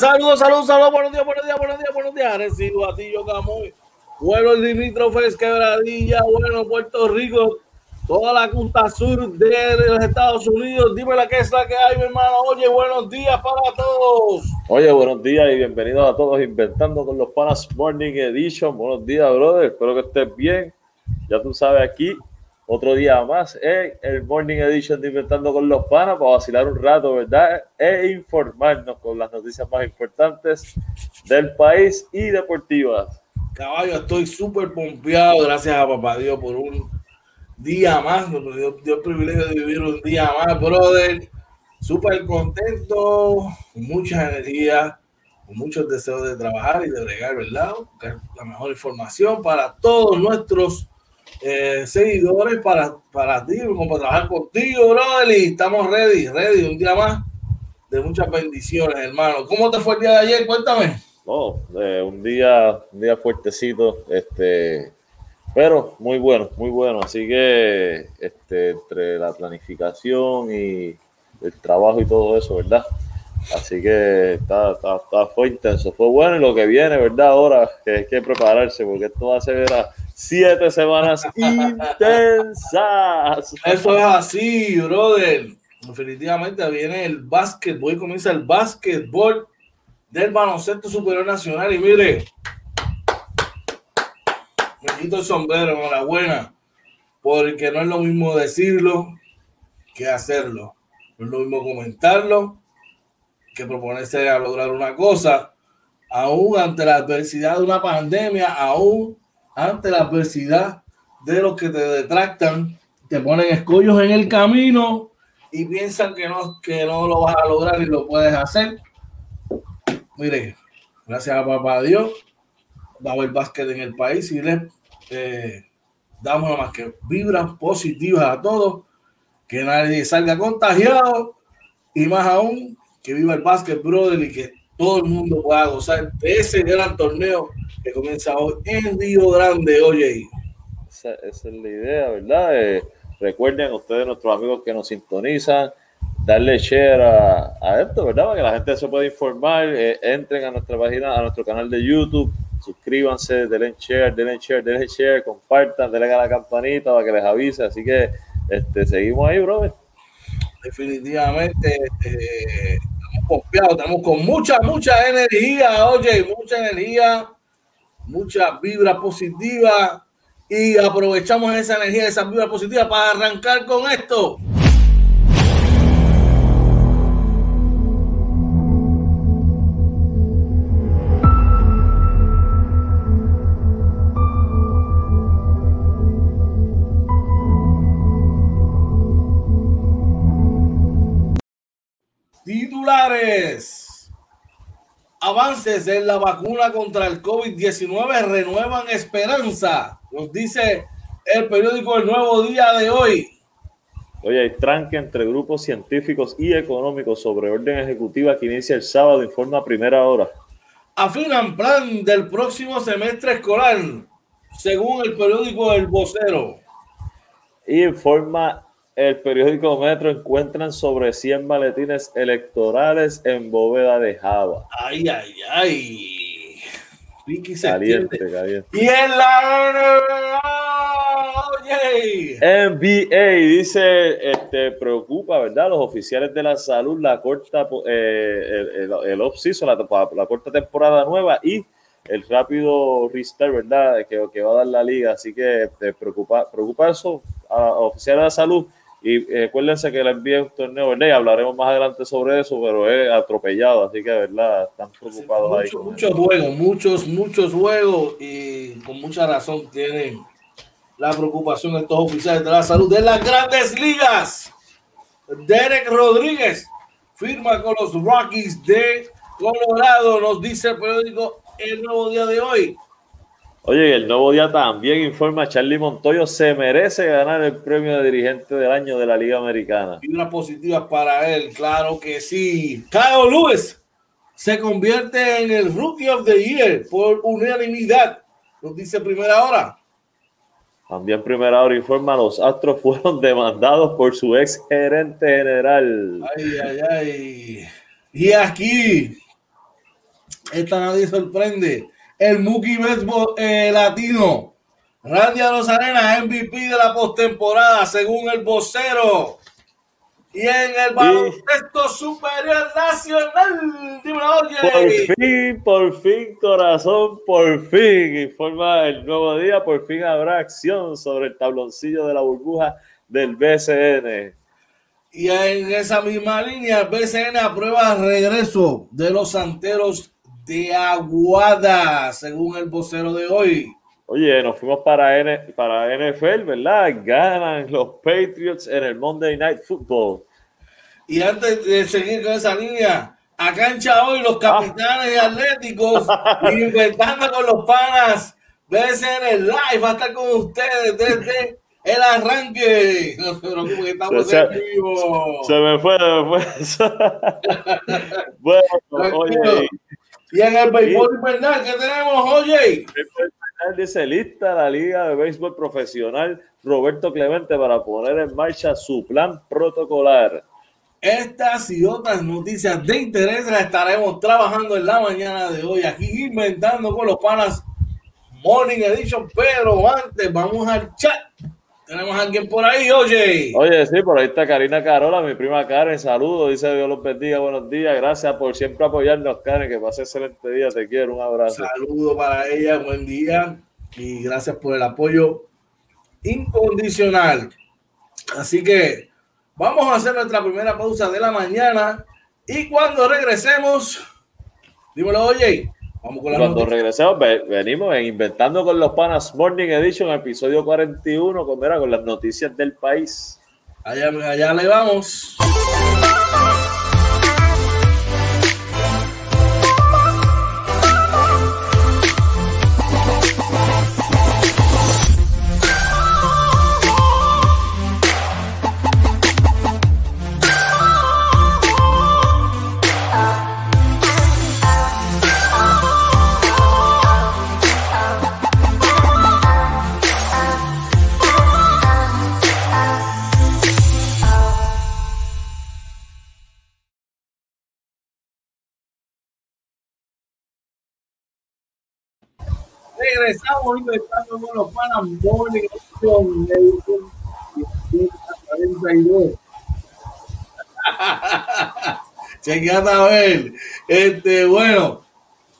saludos, saludos, saludos, buenos días, buenos días, buenos días, buenos días. Recibo a ti, yo Camuy, pueblo limítrofes, quebradilla, bueno, Puerto Rico, toda la costa sur de los Estados Unidos. Dime la que es la que hay, mi hermano. Oye, buenos días para todos. Oye, buenos días y bienvenidos a todos Inventando con los Panas Morning Edition. Buenos días, brother. Espero que estés bien. Ya tú sabes, aquí otro día más en el Morning Edition de Inventando con los Panas para vacilar un rato, ¿verdad? E informarnos con las noticias más importantes del país y deportivas. Caballo, estoy súper pompeado, gracias a papá Dios por un día más, nos dio, dio, el privilegio de vivir un día más, brother. Súper contento, mucha energía, muchos deseos de trabajar y de bregar, ¿verdad? La mejor información para todos nuestros eh, seguidores, para, para ti, para trabajar contigo, brother. Y estamos ready, ready, un día más de muchas bendiciones, hermano. ¿Cómo te fue el día de ayer? Cuéntame. Eh, un día, un día fuertecito, este, pero muy bueno, muy bueno. Así que este, entre la planificación y el trabajo y todo eso, ¿verdad? Así que está, está, está, fue intenso, fue bueno y lo que viene, ¿verdad? Ahora que hay que prepararse porque esto va a ser siete semanas intensas. Eso es así, brother. Definitivamente viene el básquetbol y comienza el básquetbol del baloncesto superior nacional y mire, me quito el sombrero, enhorabuena, porque no es lo mismo decirlo que hacerlo. No es lo mismo comentarlo que proponerse a lograr una cosa, aún ante la adversidad de una pandemia, aún ante la adversidad de los que te detractan, te ponen escollos en el camino y piensan que no, que no lo vas a lograr y lo puedes hacer. Mire, gracias a papá Dios, va a haber básquet en el país y le eh, damos nada más que vibras positivas a todos, que nadie salga contagiado y más aún que viva el básquet, brother, y que todo el mundo pueda gozar de ese gran torneo que comienza hoy en Río Grande, oye. Esa, esa es la idea, ¿verdad? Eh, recuerden ustedes, nuestros amigos que nos sintonizan, darle share a, a, esto, ¿verdad? Para que la gente se pueda informar, eh, entren a nuestra página, a nuestro canal de YouTube, suscríbanse, denle share, denle share, denle share, compartan, denle a la campanita para que les avise. Así que este, seguimos ahí, brother. Definitivamente, eh, estamos confiados, estamos con mucha, mucha energía, oye, mucha energía, mucha vibra positiva y aprovechamos esa energía, esa vibra positiva para arrancar con esto. Titulares. Avances en la vacuna contra el COVID-19 renuevan esperanza, nos dice el periódico El Nuevo Día de hoy. Oye, hay tranque entre grupos científicos y económicos sobre orden ejecutiva que inicia el sábado, informa a primera hora. Afinan plan del próximo semestre escolar, según el periódico El Vocero. Y informa el periódico Metro encuentran sobre 100 maletines electorales en bóveda de Java. Ay, ay, ay. Ricky caliente, caliente. Y en la oye. NBA dice, este, preocupa, ¿verdad? Los oficiales de la salud, la corta, eh, el, el, el off-season, la, la corta temporada nueva y el rápido restart, ¿verdad? Que, que va a dar la liga. Así que te preocupa, preocupa eso a, a oficiales de la salud. Y eh, acuérdense que la envía un torneo, ¿verdad? Y hablaremos más adelante sobre eso, pero es atropellado, así que, ¿verdad? Están preocupados sí, mucho, ahí. Muchos juegos, muchos, muchos juegos, y con mucha razón tienen la preocupación de estos oficiales de la salud de las grandes ligas. Derek Rodríguez firma con los Rockies de Colorado, nos dice el periódico El Nuevo Día de hoy. Oye, el nuevo día también informa Charlie Montoyo se merece ganar el premio de dirigente del año de la Liga Americana. Y una positiva para él, claro que sí. Kyle Lewis se convierte en el Rookie of the Year por unanimidad, nos dice primera hora. También primera hora informa, los Astros fueron demandados por su ex gerente general. Ay, ay, ay. Y aquí esta nadie sorprende. El Mookie Baseball eh, latino. Randy Rosarena, MVP de la postemporada, según el vocero. Y en el baloncesto superior nacional, Por fin, por fin, corazón, por fin. Informa el nuevo día, por fin habrá acción sobre el tabloncillo de la burbuja del BCN. Y en esa misma línea, el BCN aprueba el regreso de los santeros de Aguada, según el vocero de hoy. Oye, nos fuimos para, N para NFL, ¿verdad? Ganan los Patriots en el Monday Night Football. Y antes de seguir con esa línea, a cancha hoy los capitanes y atléticos inventando con los panas. BCN Live va a estar con ustedes desde el arranque. No se preocupen, que estamos se, en vivo. Se me fue, se me fue. bueno, oye. Y en el béisbol invernal, ¿qué tenemos, oye? dice lista la Liga de Béisbol Profesional Roberto Clemente para poner en marcha su plan protocolar. Estas y otras noticias de interés las estaremos trabajando en la mañana de hoy, aquí inventando con los panas Morning Edition, pero antes vamos al chat. Tenemos a alguien por ahí, oye. Oye, sí, por ahí está Karina Carola, mi prima Karen. Saludos, dice Dios los bendiga, buenos días. Gracias por siempre apoyarnos, Karen. Que pase excelente día, te quiero, un abrazo. Saludos para ella, buen día y gracias por el apoyo incondicional. Así que vamos a hacer nuestra primera pausa de la mañana y cuando regresemos, dímelo, oye. Cuando regresemos, venimos en Inventando con los Panas Morning Edition, episodio 41, con, con las noticias del país. Allá, allá le vamos. Regresamos inventando con los panas Morning Edition, edición 42. Chequeate a ver. Este, bueno,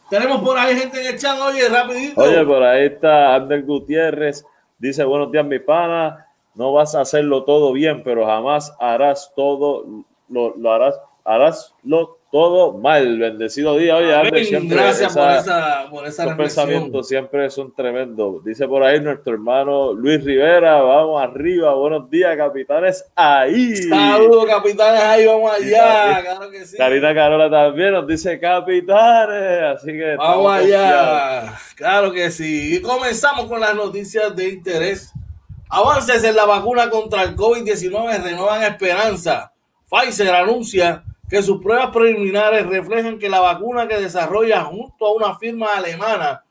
tenemos por ahí gente en el chat, oye, rapidito. Oye, por ahí está Ander Gutiérrez. Dice, buenos días, mi pana. No vas a hacerlo todo bien, pero jamás harás todo, lo, lo harás, harás lo todo mal. Bendecido día. Oye, siempre Gracias por esa, por esa pensamientos siempre son tremendos. Dice por ahí nuestro hermano Luis Rivera, vamos arriba, buenos días, capitanes, ahí. Saludos, capitanes, ahí vamos allá, claro que sí. Karina Carola también nos dice capitanes, así que... Vamos allá, claro que sí. Y comenzamos con las noticias de interés. Avances en la vacuna contra el COVID-19 renuevan esperanza. Pfizer anuncia que sus pruebas preliminares reflejan que la vacuna que desarrolla junto a una firma alemana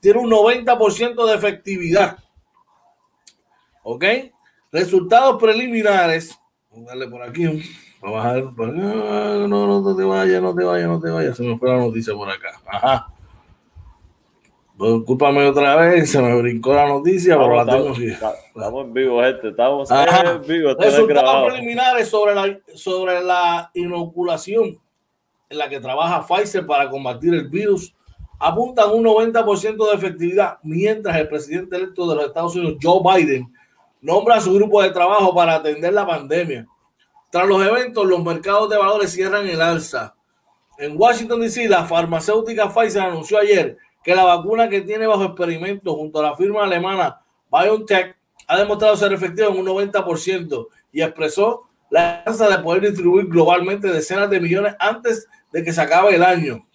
tiene un 90% de efectividad. ¿Ok? Resultados preliminares. Vamos a darle por aquí. Vamos a bajar acá. No, no te vayas, no te vayas, no te vayas. Se me fue la noticia por acá. Ajá. Discúlpame otra vez, se me brincó la noticia, pero la tengo aquí. Estamos en vivo, gente. Estamos en vivo. Resultados preliminares sobre la, sobre la inoculación en la que trabaja Pfizer para combatir el virus apuntan un 90% de efectividad, mientras el presidente electo de los Estados Unidos, Joe Biden, nombra a su grupo de trabajo para atender la pandemia. Tras los eventos, los mercados de valores cierran el alza. En Washington, D.C., la farmacéutica Pfizer anunció ayer que la vacuna que tiene bajo experimento junto a la firma alemana BioNTech ha demostrado ser efectiva en un 90% y expresó la esperanza de poder distribuir globalmente decenas de millones antes de que se acabe el año.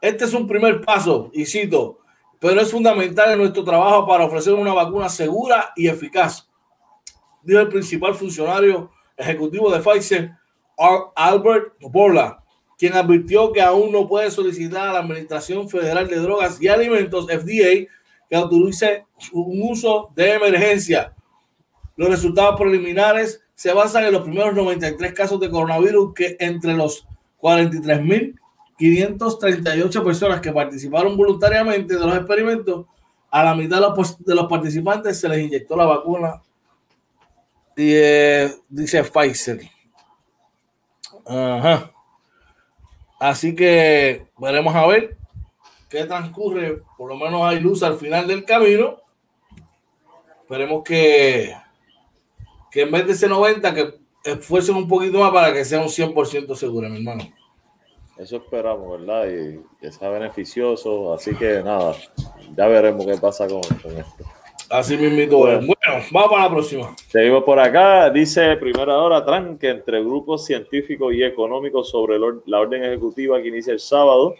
Este es un primer paso, y cito, pero es fundamental en nuestro trabajo para ofrecer una vacuna segura y eficaz, dijo el principal funcionario ejecutivo de Pfizer, Albert Borla quien advirtió que aún no puede solicitar a la Administración Federal de Drogas y Alimentos, FDA, que autorice un uso de emergencia. Los resultados preliminares se basan en los primeros 93 casos de coronavirus que entre los 43 mil 538 personas que participaron voluntariamente de los experimentos, a la mitad de los, participantes se les inyectó la vacuna. Y, eh, dice Pfizer. Ajá. Así que veremos a ver qué transcurre. Por lo menos hay luz al final del camino. Esperemos que, que en vez de ese 90, que esfuercen un poquito más para que sea un 100% seguro, mi hermano. Eso esperamos, ¿verdad? Y que sea beneficioso. Así que nada, ya veremos qué pasa con, esto. Así mismo. Bueno, bueno, vamos para la próxima. Seguimos por acá. Dice primera hora tranque entre grupos científicos y económicos sobre la orden ejecutiva que inicia el sábado.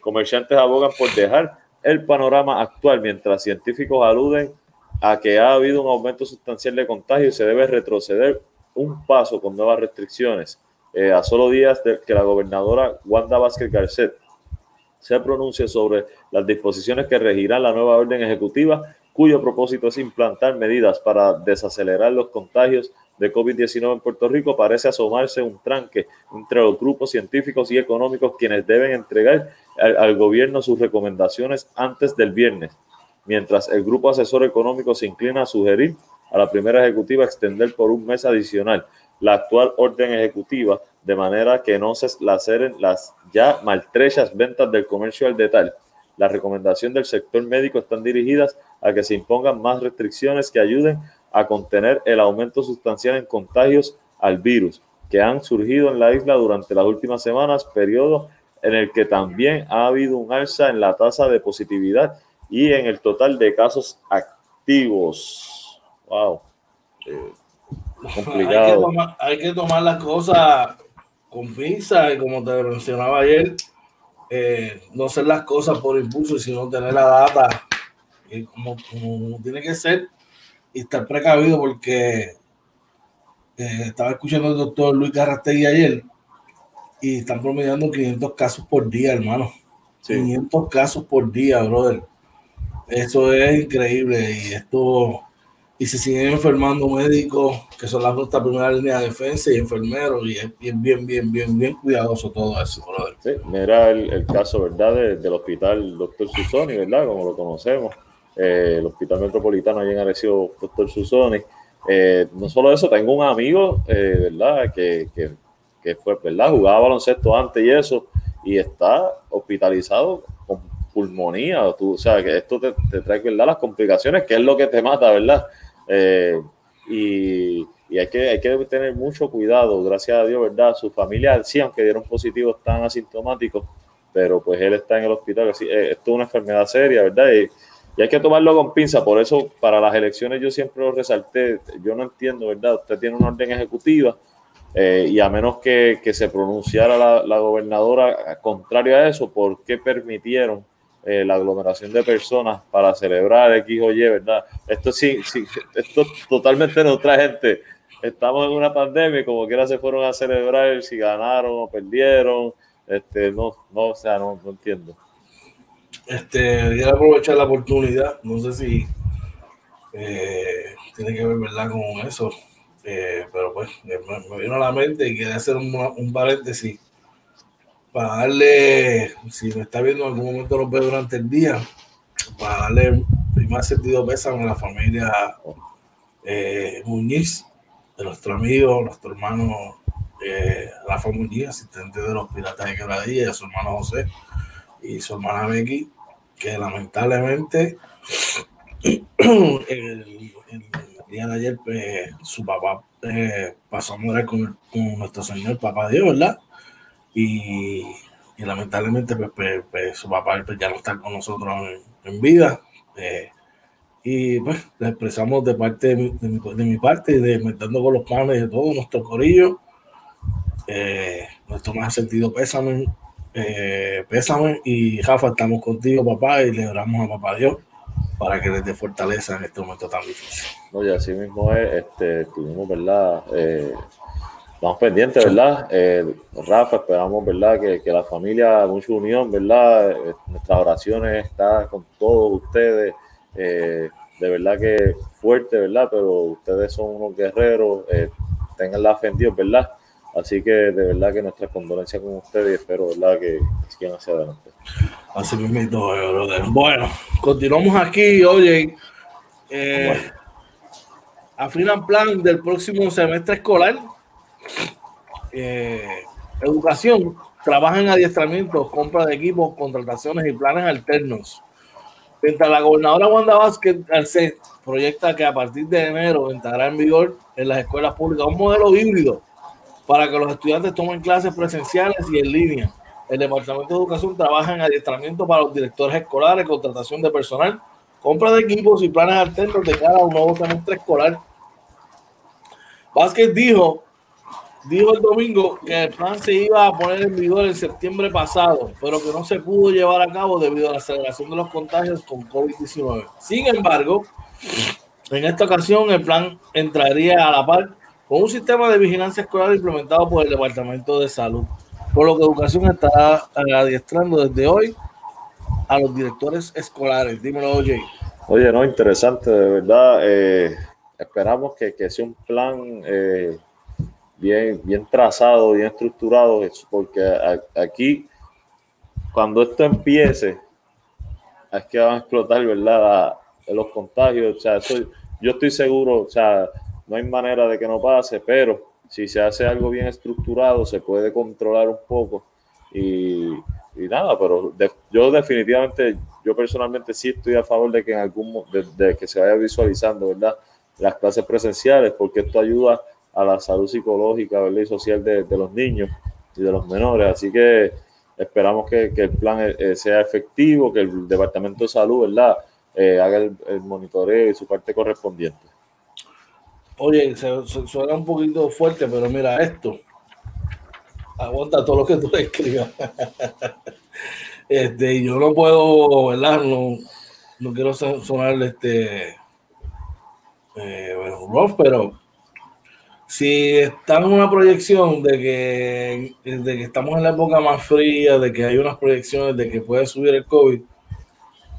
Comerciantes abogan por dejar el panorama actual mientras científicos aluden a que ha habido un aumento sustancial de contagio y se debe retroceder un paso con nuevas restricciones. Eh, a solo días de que la gobernadora Wanda Vázquez Garcet se pronuncie sobre las disposiciones que regirán la nueva orden ejecutiva, cuyo propósito es implantar medidas para desacelerar los contagios de COVID-19 en Puerto Rico, parece asomarse un tranque entre los grupos científicos y económicos quienes deben entregar al gobierno sus recomendaciones antes del viernes, mientras el grupo asesor económico se inclina a sugerir a la primera ejecutiva extender por un mes adicional la actual orden ejecutiva de manera que no se laceren las ya maltrechas ventas del comercio al detalle. La recomendación del sector médico están dirigidas a que se impongan más restricciones que ayuden a contener el aumento sustancial en contagios al virus que han surgido en la isla durante las últimas semanas, periodo en el que también ha habido un alza en la tasa de positividad y en el total de casos activos. Wow. Eh, complicado. Hay que, tomar, las cosas con pinza y como te mencionaba ayer, eh, no hacer las cosas por impulso, sino tener la data como, tiene que ser y estar precavido porque eh, estaba escuchando al doctor Luis Carrastegui ayer y están promediando 500 casos por día, hermano. 500 casos por día, brother. Eso es increíble y esto y se siguen enfermando médicos que son la nuestra primera línea de defensa y enfermeros y es bien, bien, bien, bien, bien cuidadoso todo eso. Sí, mira el, caso, ¿verdad? del hospital Doctor Susoni, ¿verdad? Como lo conocemos, eh, el hospital metropolitano allí en Arecibo, Doctor Susoni. Eh, no solo eso, tengo un amigo, eh, ¿verdad? Que, que, que, fue, ¿verdad? Jugaba baloncesto antes y eso, y está hospitalizado con pulmonía. Tú, o sea, que esto te, te trae, ¿verdad? Las complicaciones, que es lo que te mata, ¿verdad? Eh, y, hay, que, hay que tener mucho cuidado, gracias a Dios, ¿verdad? Su familia, sí, aunque dieron positivos, están asintomáticos, pero pues él está en el hospital. Así, eh, esto es una enfermedad seria, ¿verdad? Y, hay que tomarlo con pinza. Por eso, para las elecciones, yo siempre lo resalté. Yo no entiendo, ¿verdad? Usted tiene una orden ejecutiva eh, y a menos que, que se pronunciara la, la, gobernadora contrario a eso, ¿por qué permitieron eh, la aglomeración de personas para celebrar X o Y, ¿verdad? Esto sí, sí esto totalmente nuestra gente. Estamos en una pandemia y como quiera se fueron a celebrar si ganaron o perdieron. Este, no, no, o sea, no, no entiendo. Este, quiero aprovechar la oportunidad, no sé si eh, tiene que ver, ¿verdad?, con eso, eh, pero pues me, vino a la mente y quería hacer un, un paréntesis para darle, si me está viendo en algún momento lo veo durante el día, para darle más sentido pésame a la familia eh, Muñiz, de nuestro amigo, nuestro hermano eh, Rafa Muñiz, asistente de los Piratas de Quebradilla, y su hermano José y su hermana Becky, que lamentablemente el, día de ayer pues, su papá eh, pasó a morir con, con nuestro Señor, Papá Dios, ¿verdad? y, lamentablemente pues, pues, pues, su papá pues, ya no está con nosotros en, vida. Eh, y pues le expresamos de parte de mi, de mi, parte y de metando con los panes de todo nuestro corillo. Eh, nuestro más sentido pésame, eh, pésame y Rafa, estamos contigo papá y le oramos a papá Dios para que les dé fortaleza en este momento tan difícil. Oye, así mismo es, este, tuvimos, ¿verdad? Eh, Estamos pendientes, ¿verdad? Eh, Rafa, esperamos, ¿verdad? Que, que, la familia, mucha unión, ¿verdad? Eh, nuestras oraciones están con todos ustedes. De verdad que fuerte, ¿verdad? Pero ustedes son unos guerreros, tengan la fe en Dios, ¿verdad? Así que de verdad que nuestras condolencias con ustedes y espero verdad que sigan hacia adelante. Así mismo, Bueno, continuamos aquí, oye. Eh, afinan plan del próximo semestre escolar. Eh, educación, trabaja en adiestramientos, compra de equipos, contrataciones y planes alternos. Mientras la gobernadora Wanda Vázquez proyecta que a partir de enero entrará en vigor en las escuelas públicas un modelo híbrido para que los estudiantes tomen clases presenciales y en línea. El Departamento de Educación trabaja en adiestramiento para los directores escolares, contratación de personal, compra de equipos y planes alternos de cara a un nuevo semestre escolar. Vázquez dijo dijo el domingo que el plan se iba a poner en vigor en septiembre pasado, pero que no se pudo llevar a cabo debido a la aceleración de los contagios con COVID-19. Sin embargo, en esta ocasión el plan entraría a la par con un sistema de vigilancia escolar implementado por el Departamento de Salud, por lo que Educación estará adiestrando desde hoy a los directores escolares. Dímelo, oye. Oye, no, interesante, de verdad. Eh, esperamos que, que, sea un plan eh, bien, bien trazado, bien estructurado, porque aquí, cuando esto empiece, es que van a explotar, ¿verdad? los contagios, o sea, yo estoy seguro, o sea, no hay manera de que no pase, pero si se hace algo bien estructurado, se puede controlar un poco y, nada, pero yo definitivamente, yo personalmente sí estoy a favor de que en algún, de, de que se vaya visualizando, ¿verdad? Las clases presenciales, porque esto ayuda a la salud psicológica y social de, los niños y de los menores. Así que esperamos que, el plan eh, eh, sea efectivo, que el Departamento de Salud ¿verdad? Eh, haga el, monitoreo y su parte correspondiente. Oye, se, suena un poquito fuerte, pero mira esto. Aguanta todo lo que tú escribas. este, yo no puedo, ¿verdad? No, no quiero sonar este, bueno, rough, pero si está en una proyección de que, de que estamos en la época más fría, de que hay unas proyecciones de que puede subir el COVID,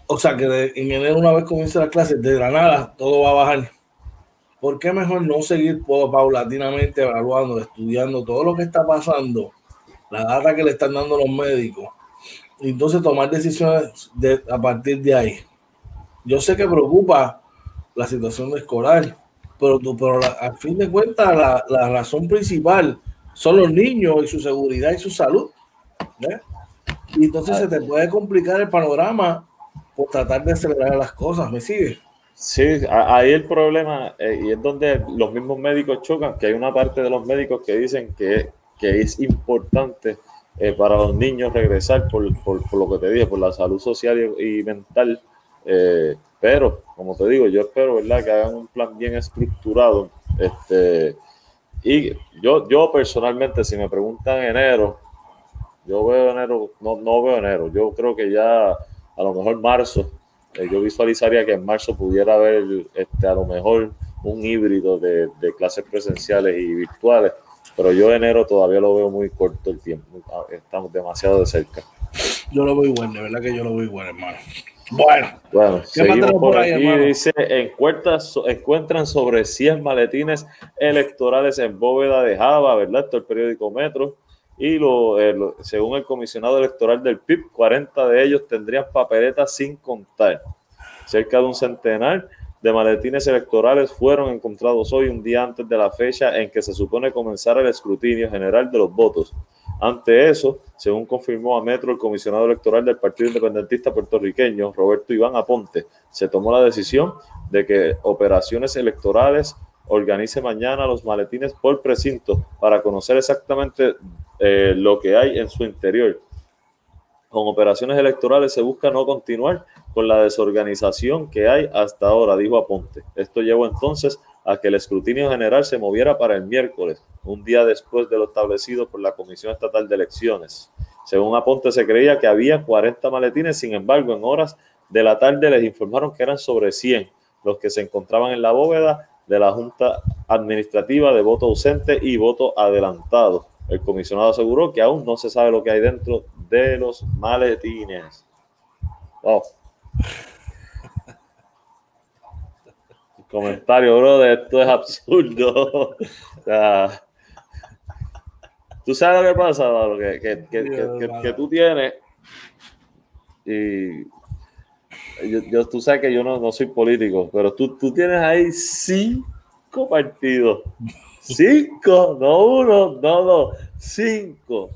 o sea que en enero una vez comience la clase, de la nada todo va a bajar. ¿Por qué mejor no seguir paulatinamente evaluando, estudiando todo lo que está pasando, la data que le están dando los médicos, y entonces tomar decisiones de, a partir de ahí? Yo sé que preocupa la situación de escolar, pero, pero a fin de cuentas la, la, razón principal son los niños y su seguridad y su salud. Y entonces se te puede complicar el panorama por tratar de acelerar las cosas, ¿me sigue? Sí, ahí el problema, eh, y es donde los mismos médicos chocan, que hay una parte de los médicos que dicen que, que es importante eh, para los niños regresar por, por, lo que te dije, por la salud social y, mental. Eh, pero, como te digo, yo espero, ¿verdad?, que hagan un plan bien estructurado. Este, y yo, yo personalmente, si me preguntan enero, yo veo enero, no, no veo enero, yo creo que ya a lo mejor marzo, yo visualizaría que en marzo pudiera haber este, a lo mejor un híbrido de, de, clases presenciales y virtuales, pero yo enero todavía lo veo muy corto el tiempo, estamos demasiado de cerca. Yo lo veo igual, de verdad que yo lo veo igual, hermano. Bueno, bueno seguimos por, aquí. dice: encuentran sobre 100 maletines electorales en bóveda de Java, ¿verdad? Esto es el periódico Metro. Y lo, eh, según el comisionado electoral del PIB, 40 de ellos tendrían papeletas sin contar. Cerca de un centenar de maletines electorales fueron encontrados hoy, un día antes de la fecha en que se supone comenzar el escrutinio general de los votos. Ante eso, según confirmó a Metro el comisionado electoral del Partido Independentista puertorriqueño, Roberto Iván Aponte, se tomó la decisión de que operaciones electorales organice mañana los maletines por precinto para conocer exactamente eh, lo que hay en su interior. Con operaciones electorales se busca no continuar con la desorganización que hay hasta ahora, dijo Aponte. Esto llevó entonces a que el escrutinio general se moviera para el miércoles, un día después de lo establecido por la Comisión Estatal de Elecciones. Según Aponte, se creía que había 40 maletines, sin embargo, en horas de la tarde les informaron que eran sobre 100 los que se encontraban en la bóveda de la Junta Administrativa de voto ausente y voto adelantado. El comisionado aseguró que aún no se sabe lo que hay dentro de los maletines. Wow comentario, bro, de esto es absurdo. tú sabes lo que pasa, que, que, que, que, tú tienes, y yo, tú sabes que yo no, no soy político, pero tú, tú tienes ahí cinco partidos. Cinco, no uno, no dos, cinco.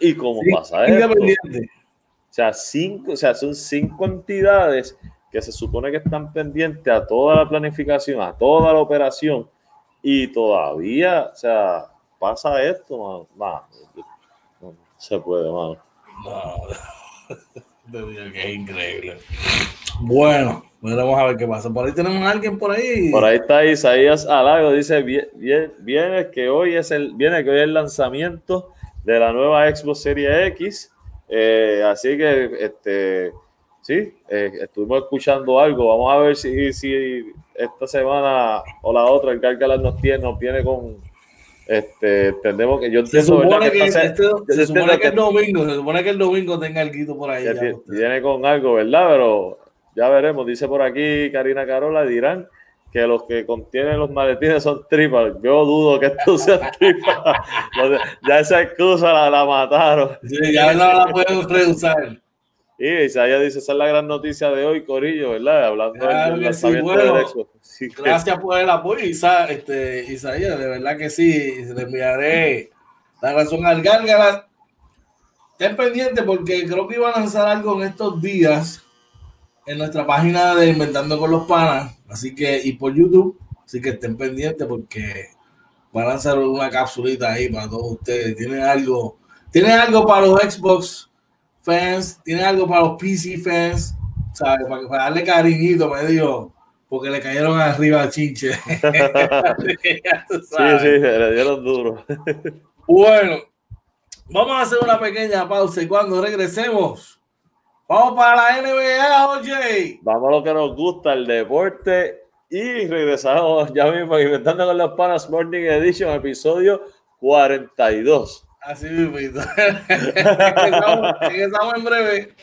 ¿Y cómo pasa eso? O sea, cinco, o sea, son cinco entidades que se supone que están pendientes a toda la planificación, a toda la operación, y todavía, o sea, pasa esto, mano. no se puede, mano. No, que es increíble. Bueno, vamos a ver qué pasa. Por ahí tenemos a alguien por ahí. Por ahí está Isaías Alago, dice, viene, que hoy es el, viene que hoy es el lanzamiento de la nueva Xbox Series X. Eh, así que, este, sí, eh, estuvimos escuchando algo. Vamos a ver si, si esta semana o la otra el Gargalas nos tiene, nos viene con, este, entendemos que yo entiendo, se supone que, se supone que, el domingo, se supone que el domingo tenga algo por ahí. viene con algo, ¿verdad? Pero ya veremos. Dice por aquí Karina Carola, dirán que los que contienen los maletines son tripas. Yo dudo que esto sea tripas. ya esa excusa la, la mataron. ya no la pueden reusar. Y Isaías dice, esa es la gran noticia de hoy, Corillo, ¿verdad? Hablando del lanzamiento del gracias por el apoyo, Isa, este, Isaías, de verdad que sí, le enviaré la razón al Gárgara. Estén pendientes porque creo que iba a lanzar algo en estos días en nuestra página de Inventando con los Panas, así que, y por YouTube, así que estén pendientes porque va a lanzar una capsulita ahí para todos ustedes. Tienen algo, tienen algo para los Xbox fans, tienen algo para los PC fans, ¿sabes? Para, darle cariñito medio, porque le cayeron arriba a Chinche. sí, sí, le dieron duro. bueno, vamos a hacer una pequeña pausa y cuando regresemos Vamos para la NBA, oye. Vamos a lo que nos gusta, el deporte. Y regresamos ya mismo inventando con los panas Morning Edition, episodio 42. Así mismo. Regresamos en breve.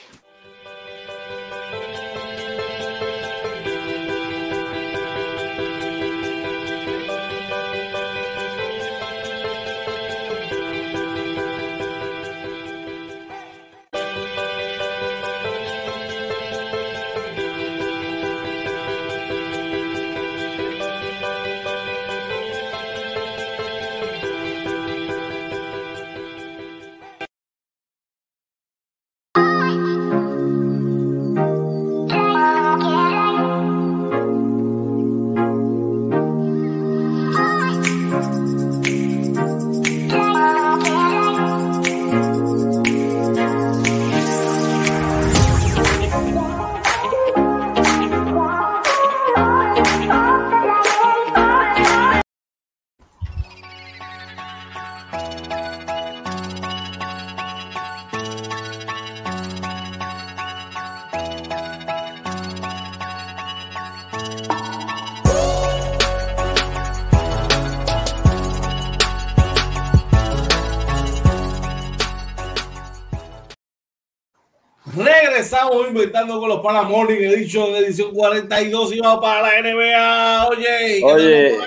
Inventando con los Panas Morning Edition, edición 42 y vamos para la NBA. Oye, Oye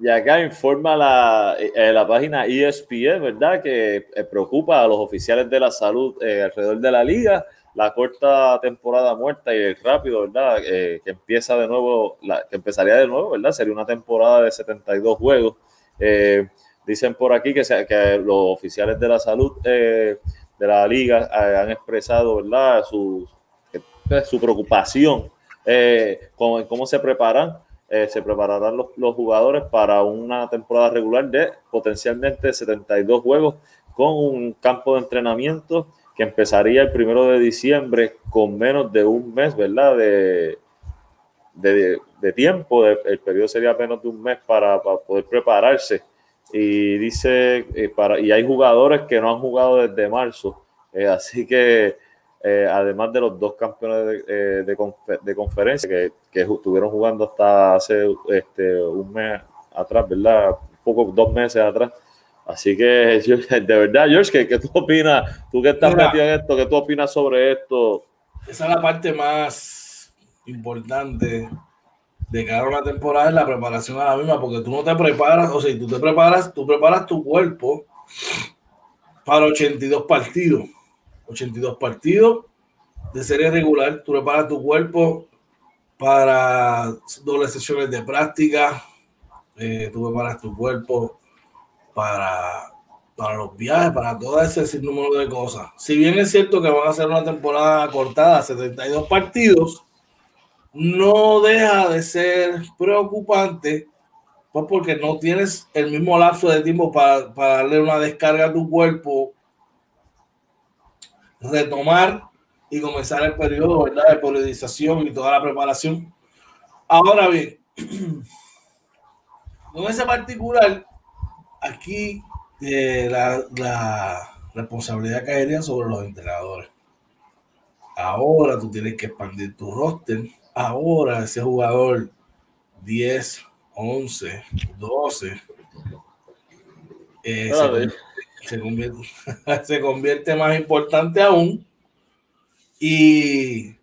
y, acá informa la, eh, la página ESPN, ¿verdad? Que eh, preocupa a los oficiales de la salud eh, alrededor de la liga. La corta temporada muerta y el rápido, ¿verdad? que empieza de nuevo, la, que empezaría de nuevo, ¿verdad? Sería una temporada de 72 juegos. dicen por aquí que, que los oficiales de la salud de la liga han expresado, ¿verdad? Sus su preocupación eh, con cómo se preparan, eh, se prepararán los, los, jugadores para una temporada regular de potencialmente 72 juegos con un campo de entrenamiento que empezaría el primero de diciembre con menos de un mes, ¿verdad? De, de, tiempo, el periodo sería menos de un mes para, poder prepararse. Y dice, eh, para, y hay jugadores que no han jugado desde marzo, así que eh, además de los dos campeones de, eh, de, conferencia que, que, estuvieron jugando hasta hace este, un mes atrás, ¿verdad? Un poco, dos meses atrás. Así que, de verdad, George, ¿qué, qué tú opinas? Tú que estás metido en esto, ¿qué tú opinas sobre esto? Esa es la parte más importante de cada una temporada, es la preparación a la misma, porque tú no te preparas, o sea, tú te preparas, tú preparas tu cuerpo para 82 partidos. 82 partidos de serie regular. Tú preparas tu cuerpo para dobles sesiones de práctica. Eh, tú preparas tu cuerpo para, para los viajes, para todo ese sinnúmero de cosas. Si bien es cierto que van a ser una temporada cortada, 72 partidos, no deja de ser preocupante pues porque no tienes el mismo lapso de tiempo para, para darle una descarga a tu cuerpo, retomar y comenzar el periodo ¿verdad? de periodización y toda la preparación. Ahora bien, con ese particular, aquí eh, la, la, responsabilidad caería sobre los entrenadores. Ahora tú tienes que expandir tu roster. Ahora ese jugador 10, 11, 12 eh, se, convierte, se convierte más importante aún y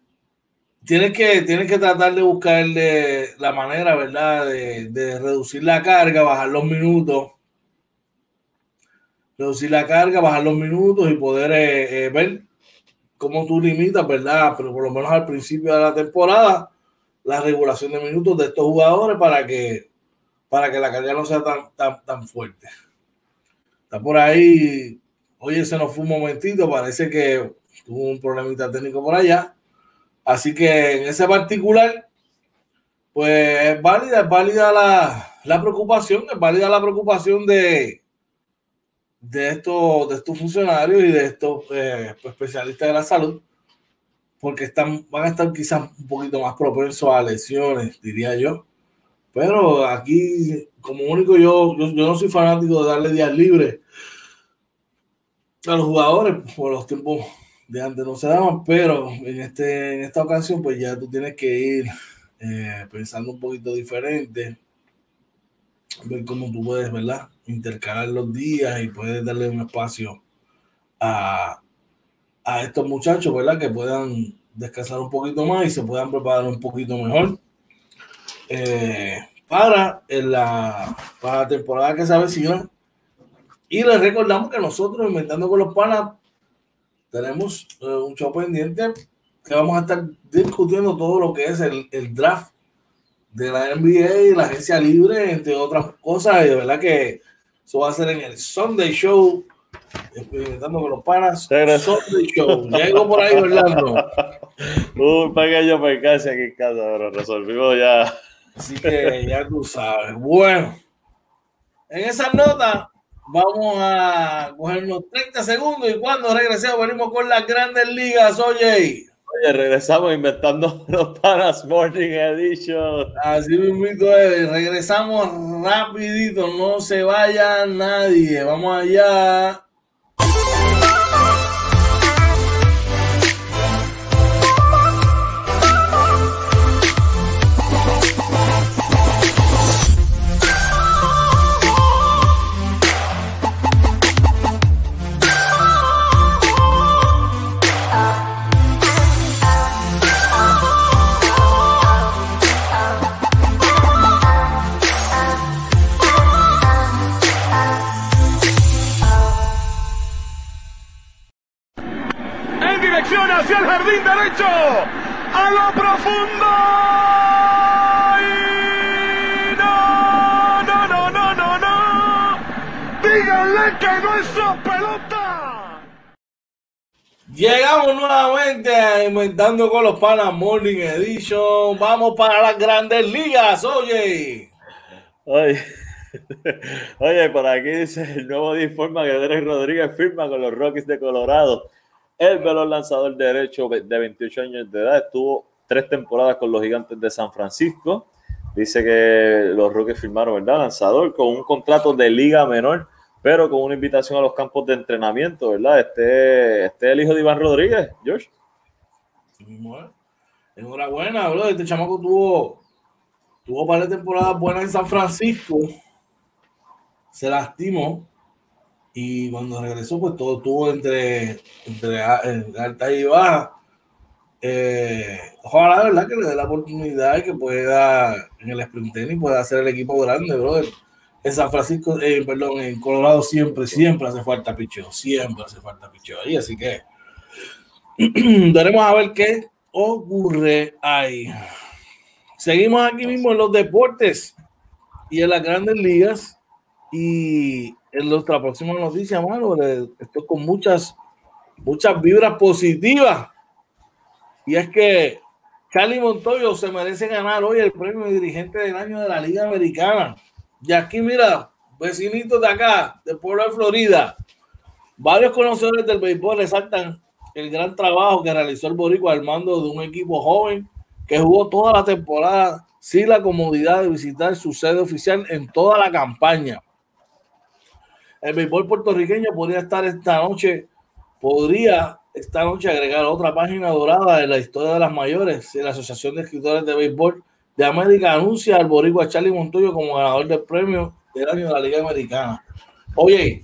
tienes que, tienes que tratar de buscarle la manera, ¿verdad? De, de, reducir la carga, bajar los minutos. Reducir la carga, bajar los minutos y poder eh, eh, ver cómo tú limitas, ¿verdad? Pero por lo menos al principio de la temporada, la regulación de minutos de estos jugadores para que, para que la carga no sea tan, tan, tan fuerte. Está por ahí. Oye, se nos fue un momentito. Parece que tuvo un problemita técnico por allá. Así que en ese particular, pues es válida, es válida la, la preocupación, es válida la preocupación de, de, estos, de estos funcionarios y de estos eh, especialistas de la salud, porque están, van a estar quizás un poquito más propensos a lesiones, diría yo. Pero aquí, como único, yo, yo, yo no soy fanático de darle días libres a los jugadores por los tiempos de antes no se daban, pero en, este, en esta ocasión pues ya tú tienes que ir eh, pensando un poquito diferente, ver cómo tú puedes, ¿verdad? Intercalar los días y puedes darle un espacio a, a estos muchachos, ¿verdad? Que puedan descansar un poquito más y se puedan preparar un poquito mejor eh, para, la, para la temporada que se avecina. Y les recordamos que nosotros, Inventando con los Panas, tenemos eh, un show pendiente que vamos a estar discutiendo todo lo que es el, el, draft de la NBA y la agencia libre, entre otras cosas. Y de verdad que eso va a ser en el Sunday Show, experimentando con los panas. Sunday Show. Llego por ahí, Orlando. Un pequeño percance aquí en casa, pero resolvimos ya. Así que ya tú sabes. Bueno, en esa nota Vamos a cogernos 30 segundos y cuando regresemos venimos con las grandes ligas, oye. Oye, regresamos inventando los Panas Morning Edition. Así mismo es, regresamos rapidito, no se vaya nadie, vamos allá. Derecho a lo profundo. Y no, no, no, no, no, no. Díganle que no es pelota. Llegamos nuevamente a Inventando con los Panas Morning Edition. Vamos para las grandes ligas, oye. Oye. Oye, por aquí dice el nuevo informa que Derek Rodríguez firma con los Rockies de Colorado. El veloz lanzador derecho de 28 años de edad estuvo tres temporadas con los gigantes de San Francisco. Dice que los Rockies firmaron, ¿verdad? Lanzador con un contrato de liga menor, pero con una invitación a los campos de entrenamiento, ¿verdad? Este, este es el hijo de Iván Rodríguez, George. Enhorabuena, bro. Este chamaco tuvo, tuvo varias temporadas buenas en San Francisco. Se lastimó y cuando regresó, pues todo estuvo entre, entre alta y baja. Eh, ojalá, ¿verdad? Que le dé la oportunidad que pueda en el sprint y pueda hacer el equipo grande, brother. en San Francisco, eh, perdón, en Colorado siempre, siempre hace falta picheo, siempre hace falta picheo ahí, así que veremos a ver qué ocurre ahí. Seguimos aquí mismo en los deportes y en las grandes ligas y en nuestra próxima noticia, mano, estoy con muchas, muchas vibras positivas y es que Charlie Montoyo se merece ganar hoy el premio de dirigente del año de la Liga Americana. Y aquí, mira, vecinitos de acá, del pueblo de Florida, varios conocedores del béisbol resaltan el gran trabajo que realizó el Boricua al mando de un equipo joven que jugó toda la temporada sin la comodidad de visitar su sede oficial en toda la campaña. El béisbol puertorriqueño podría estar esta noche, podría esta noche agregar otra página dorada en la historia de las mayores. La Asociación de Escritores de Béisbol de América anuncia al boricua Charlie Montoyo como ganador del premio del año de la Liga Americana. Oye,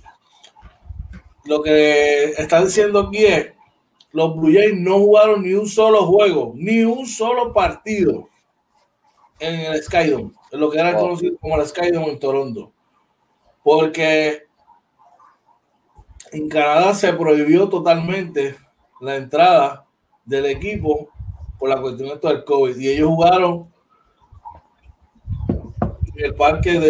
lo que están diciendo aquí es, los Blue Jays no jugaron ni un solo juego, ni un solo partido en el Skydome, en lo que era conocido como el Skydome en Toronto. Porque en Canadá se prohibió totalmente la entrada del equipo por la cuestión del COVID. Y ellos jugaron en el parque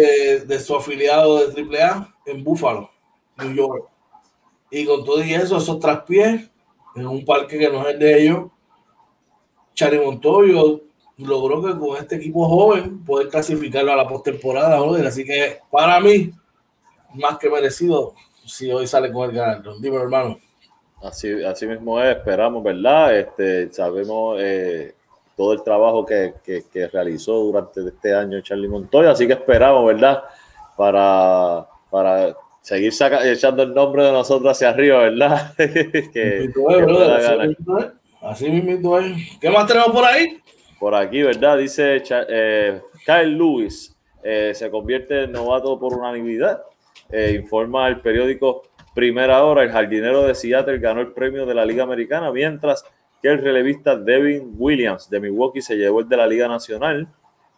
de, su afiliado de AAA en Buffalo, New York. Y con todo y eso, esos traspiés, en un parque que no es el de ellos, Chari Montoyo logró que con este equipo joven poder clasificarlo a la postemporada, Así que para mí, más que merecido, si hoy sale con el ganador. Dime, hermano. Así, así mismo es, esperamos, ¿verdad? Este, sabemos eh, todo el trabajo que, que, realizó durante este año Charlie Montoya, así que esperamos, ¿verdad? Para, para seguir echando el nombre de nosotros hacia arriba, ¿verdad? que, así, mismo es. ¿Qué más tenemos por ahí? Por aquí, ¿verdad? Dice eh, Kyle Lewis eh, se convierte en novato por unanimidad. Informa el periódico primera hora, el jardinero de Seattle ganó el premio de la Liga Americana, mientras que el relevista Devin Williams de Milwaukee se llevó el de la Liga Nacional.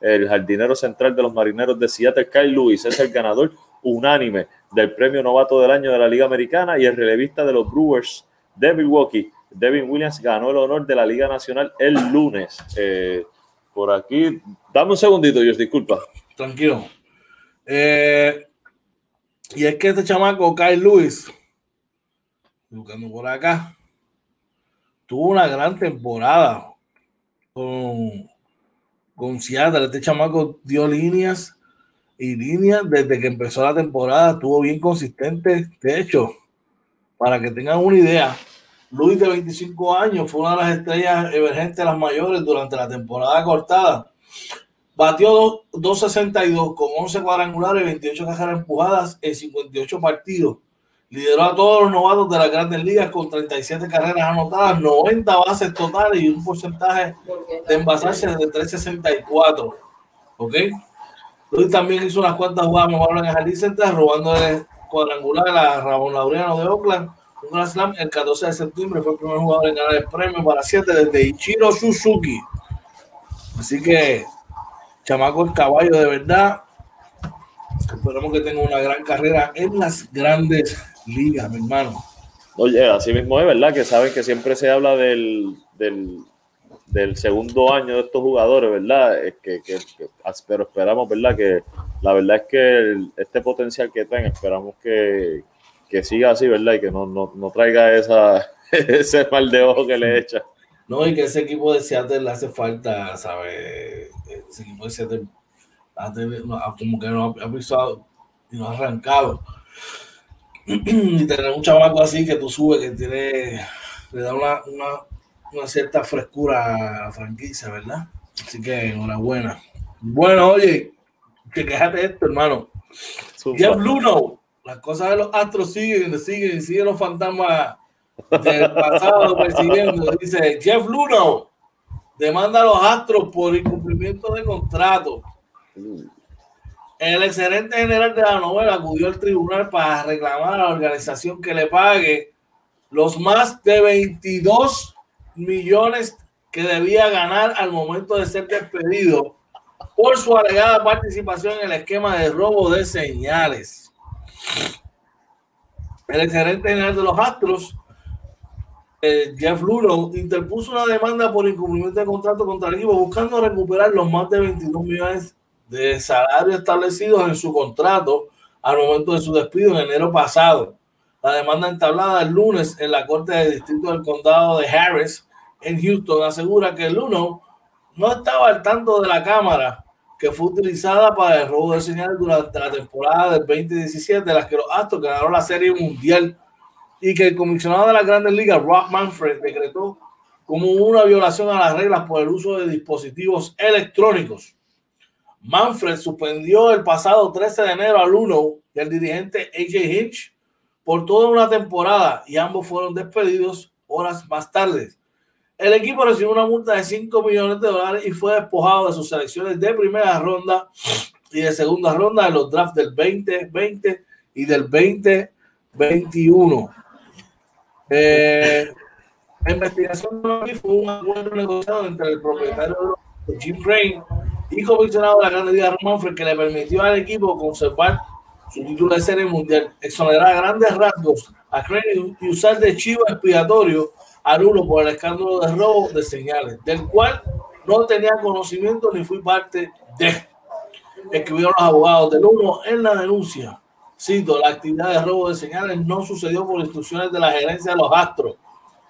El jardinero central de los marineros de Seattle, Kyle Lewis, es el ganador unánime del premio novato del año de la Liga Americana y el relevista de los Brewers de Milwaukee, Devin Williams, ganó el honor de la Liga Nacional el lunes. Eh, por aquí, dame un segundito, Dios, disculpa. Tranquilo. Eh, y es que este chamaco, Kyle Lewis, buscando por acá, tuvo una gran temporada con, con Seattle. Este chamaco dio líneas y líneas desde que empezó la temporada, estuvo bien consistente. De hecho, para que tengan una idea, Luis de 25 años fue una de las estrellas emergentes las mayores durante la temporada cortada Batió 2.62 con 11 cuadrangulares, 28 carreras empujadas en 58 partidos. Lideró a todos los novatos de las grandes ligas con 37 carreras anotadas, 90 bases totales y un porcentaje de envasarse de 3.64. ¿Ok? Luis también hizo unas cuantas jugadas mejor en el Jardín Center, robando el cuadrangular a Ramón Laureano de Oakland. Un Grand Slam el 14 de septiembre fue el primer jugador en ganar el premio para 7 desde Ichiro Suzuki. Así que chamaco el caballo de verdad. Esperamos que tenga una gran carrera en las grandes ligas, mi hermano. Oye, así mismo es verdad que saben que siempre se habla del, del, segundo año de estos jugadores, ¿verdad? Es que, pero esperamos, ¿verdad? Que la verdad es que este potencial que traen, esperamos que, siga así, ¿verdad? Y que no, no, traiga esa, ese mal de ojo que le echa. No, y que ese equipo de Seattle le hace falta, ¿sabes? ese equipo de Seattle como que no ha pisado y no ha arrancado. y tener un chamaco así que tú subes, que tiene, le da una, una, una cierta frescura a la franquicia, ¿verdad? Así que enhorabuena. Bueno, oye, que quejate esto, hermano. Jeff Luno, las cosas de los astros siguen, siguen, siguen los fantasmas del pasado persiguiendo. Dice Jeff Luno demanda a los Astros por incumplimiento de contrato. El excelente general de la novela acudió al tribunal para reclamar a la organización que le pague los más de 22 millones que debía ganar al momento de ser despedido por su alegada participación en el esquema de robo de señales. El gerente general de los Astros, eh, Jeff Luno, interpuso una demanda por incumplimiento de contrato contra el equipo buscando recuperar los más de 22 millones de salarios establecidos en su contrato al momento de su despido en enero pasado. La demanda entablada el lunes en la Corte de Distrito del Condado de Harris en Houston asegura que Luno no estaba al tanto de la cámara que fue utilizada para el robo de señales durante la temporada del 2017, de las que los Astros ganaron la Serie Mundial y que el comisionado de la Grandes Ligas, Rob Manfred, decretó como una violación a las reglas por el uso de dispositivos electrónicos. Manfred suspendió el pasado 13 de enero al 1 y al dirigente AJ Hinch por toda una temporada y ambos fueron despedidos horas más tarde. El equipo recibió una multa de 5 millones de dólares y fue despojado de sus selecciones de primera ronda y de segunda ronda de los drafts del 2020 y del 2021. Eh, la investigación fue un acuerdo negociado entre el propietario de Jim Crane y comisionado de la Gran Liga Manfred que le permitió al equipo conservar su título de serie mundial, exonerar a grandes rasgos a Crane y usar de chivo expiatorio al uno por el escándalo de robo de señales, del cual no tenía conocimiento ni fui parte de. Escribieron los abogados del uno en la denuncia. Cito, la actividad de robo de señales no sucedió por instrucciones de la gerencia de los Astros.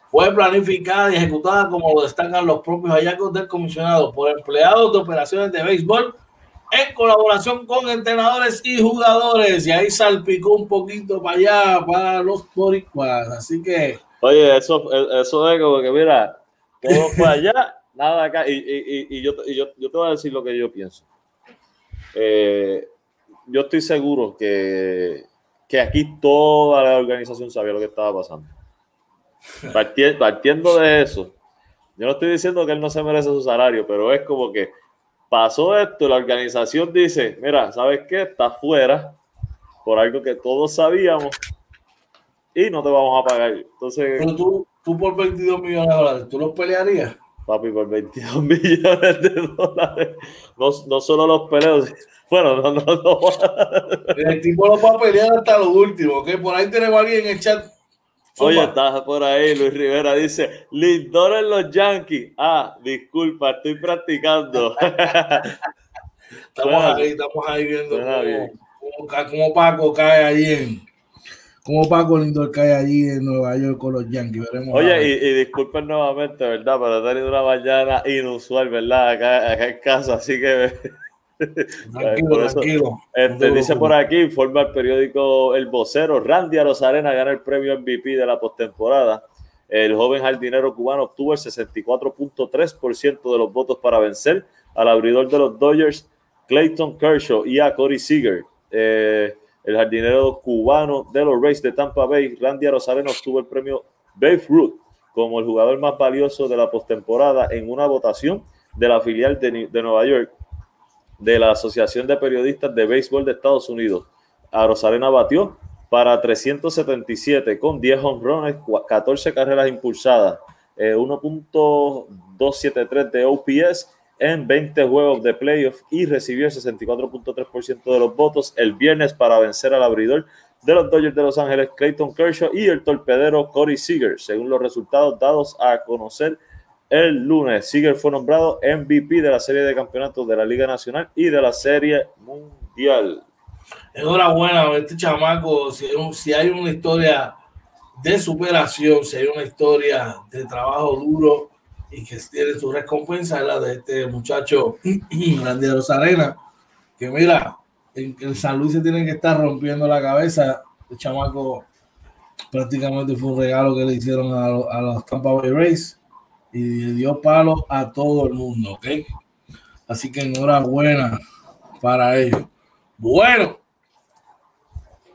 Fue planificada y ejecutada, como lo destacan los propios hallazgos del comisionado, por empleados de operaciones de béisbol en colaboración con entrenadores y jugadores. Y ahí salpicó un poquito para allá, para los boricuas. Así que Oye, eso, eso es como que, mira, todo fue allá, nada acá. Y, y, y, yo, y yo, yo, te voy a decir lo que yo pienso. Eh, yo estoy seguro que, que aquí toda la organización sabía lo que estaba pasando. Partiendo, de eso, yo no estoy diciendo que él no se merece su salario, pero es como que pasó esto, la organización dice, mira, ¿sabes qué? Está fuera por algo que todos sabíamos y no te vamos a pagar. Entonces, Pero tú, tú por 22 millones de dólares, ¿tú los pelearías? Papi, por 22 millones de dólares. No, no solo los peleos. Bueno, no, no, no. El tipo los va a pelear hasta lo último, ¿ok? Por ahí tenemos a alguien en el chat. Zumba. Oye, está por ahí, Luis Rivera dice, Lindor en los Yankees. Ah, disculpa, estoy practicando. estamos bueno, ahí, estamos ahí viendo cómo, cómo, cómo Paco cae ahí en cómo Paco Lindor cae allí en Nueva York con los Yankees. Veremos Oye, y, y, disculpen nuevamente, ¿verdad? Pero he tenido una mañana inusual, ¿verdad? Acá, acá en casa, así que. Tranquilo, eso, tranquilo. Este, dice por aquí, informa el periódico El Vocero, Randy Arozarena gana el premio MVP de la postemporada. El joven jardinero cubano obtuvo el 64.3% de los votos para vencer al abridor de los Dodgers, Clayton Kershaw, y a Corey Seager. Eh, el jardinero cubano de los Rays de Tampa Bay, Randy Arozarena, obtuvo el premio Babe Ruth como el jugador más valioso de la postemporada en una votación de la filial de, de, Nueva York de la Asociación de Periodistas de Béisbol de Estados Unidos. Arozarena batió para 377 con 10 home runs, 14 carreras impulsadas, eh, 1.273 de OPS en 20 juegos de playoff y recibió el 64.3% de los votos el viernes para vencer al abridor de los Dodgers de Los Ángeles, Clayton Kershaw, y el torpedero Corey Seager, según los resultados dados a conocer el lunes. Seager fue nombrado MVP de la serie de campeonatos de la Liga Nacional y de la serie mundial. Enhorabuena, este chamaco, si hay una historia de superación, si hay una historia de trabajo duro, y que tiene su recompensa, la de este muchacho Randy Rosarena, que mira, en, en, San Luis se tienen que estar rompiendo la cabeza. El chamaco prácticamente fue un regalo que le hicieron a, a los Tampa Bay Rays y dio palo a todo el mundo, ¿ok? Así que enhorabuena para ellos. Bueno,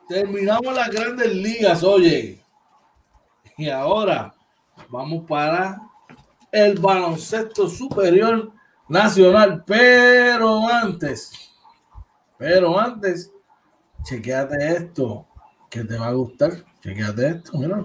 terminamos las grandes ligas, oye. Y ahora vamos para el baloncesto superior nacional. Pero antes, pero antes, chequeate esto, que te va a gustar. Chequeate esto, mira.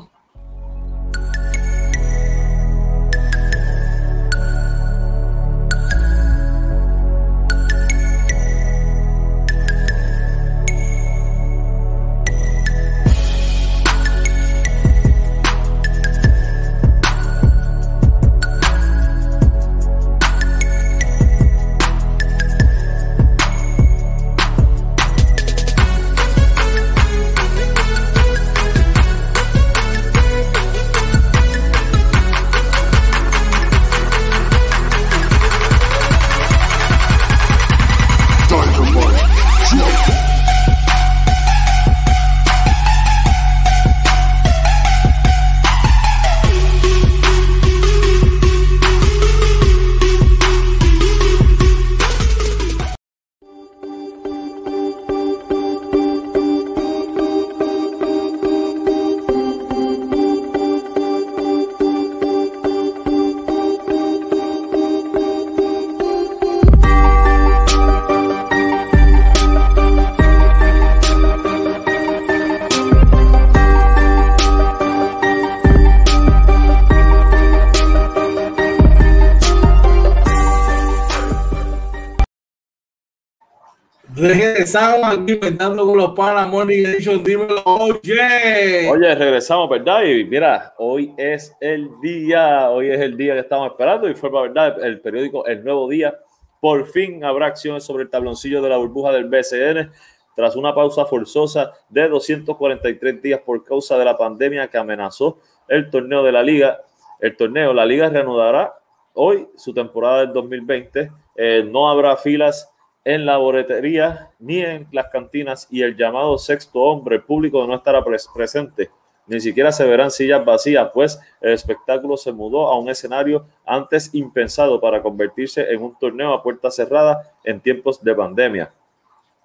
Regresamos aquí inventando con los panas Morning Edition. Dímelo, oye. Oye, regresamos, ¿verdad? Y mira, hoy es el día, hoy es el día que estamos esperando y fue verdad el periódico El Nuevo Día. Por fin habrá acciones sobre el tabloncillo de la burbuja del BCN tras una pausa forzosa de 243 días por causa de la pandemia que amenazó el torneo de la liga. El torneo, la liga reanudará hoy su temporada del 2020. Eh, no habrá filas en la boletería ni en las cantinas y el llamado sexto hombre, público no estará presente. Ni siquiera se verán sillas vacías, pues el espectáculo se mudó a un escenario antes impensado para convertirse en un torneo a puerta cerrada en tiempos de pandemia.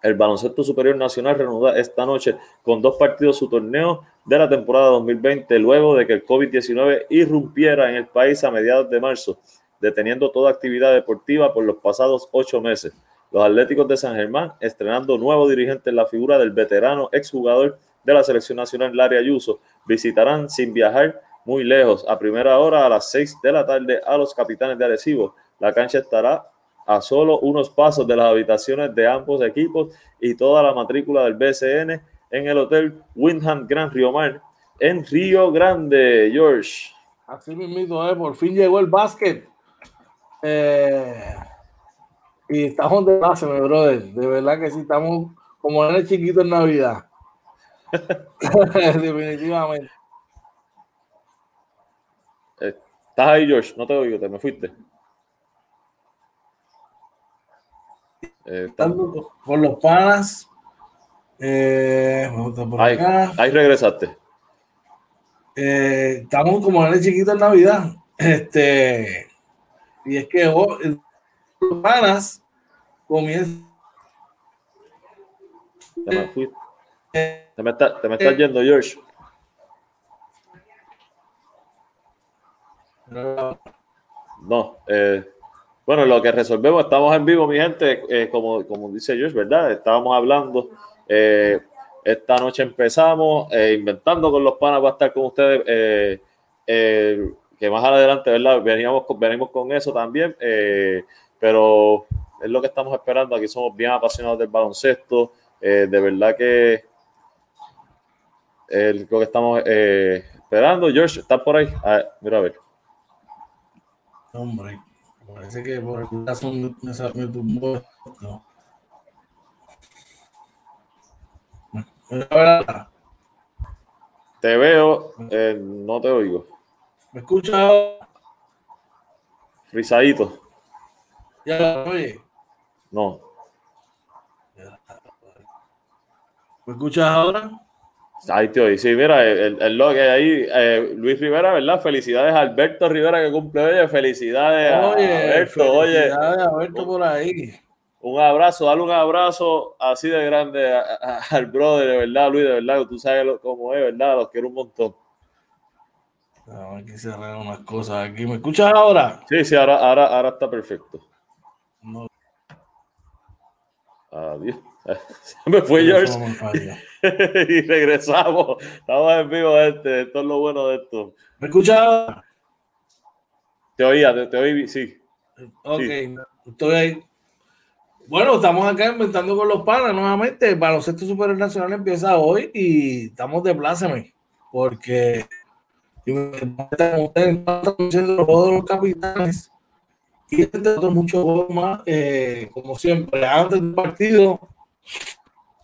El Baloncesto Superior Nacional reanuda esta noche con dos partidos su torneo de la temporada 2020, luego de que el COVID-19 irrumpiera en el país a mediados de marzo, deteniendo toda actividad deportiva por los pasados ocho meses. Los Atléticos de San Germán estrenando nuevo dirigente en la figura del veterano exjugador de la selección nacional Larry Ayuso. Visitarán sin viajar muy lejos a primera hora a las 6 de la tarde a los capitanes de Arecibo. La cancha estará a solo unos pasos de las habitaciones de ambos equipos y toda la matrícula del BCN en el Hotel Windham Gran Río Mar en Río Grande, George. Así mismo, eh, por fin llegó el básquet. Eh, y estamos de base, mi brother. De verdad que sí, estamos como en el chiquito en Navidad. Definitivamente. Estás ahí, George. No te oigo, te me fuiste. Eh, por los panas. Eh, por ahí, acá. ahí regresaste. Eh, estamos como en el chiquito en Navidad. Este, y es que oh, los panas comienza. Te me, fui. te me, está, te me estás yendo, George. No, eh, bueno, lo que resolvemos, estamos en vivo, mi gente, eh, como, como dice George, ¿verdad? Estábamos hablando, eh, esta noche empezamos, eh, inventando con los panas, va a estar con ustedes, eh, eh, que más adelante, ¿verdad? Veníamos con, venimos con eso también, eh, pero es lo que estamos esperando. Aquí somos bien apasionados del baloncesto. Eh, de verdad que es lo que estamos eh, esperando. George, ¿estás por ahí? Ah, mira a ver. Hombre, parece que por el razón me sa- me tumbó esto. ¿Me ahora? Te veo, eh, no te oigo. ¿Me escuchas? Frisadito. Ya, oye. No. ¿Me escuchas ahora? Ahí te oí. Sí, mira, el, el log ahí, eh, Luis Rivera, ¿verdad? Felicidades a Alberto Rivera que cumple hoy. Felicidades a Oye, Alberto. Oye, felicidades a Alberto por ahí. un abrazo, dale un abrazo así de grande a- a- al brother, de verdad, Luis, de verdad, tú sabes lo- cómo es, ¿verdad? Los quiero un montón. Aquí cerrar unas cosas aquí. ¿Me escuchas ahora? Sí, sí, ahora, ahora, ahora está perfecto. No, Adiós. Se me fue George y regresamos. Estamos en vivo, este. Esto es lo bueno de esto. ¿Me escuchas ahora? Te oía, te, te oí, sí. Ok, Sí. estoy ahí. Bueno, estamos acá inventando con los panas nuevamente. El baloncesto superior nacional empieza hoy y estamos de pláceme porque estamos los capitanes y entre otros muchos más, eh, como siempre, antes del partido,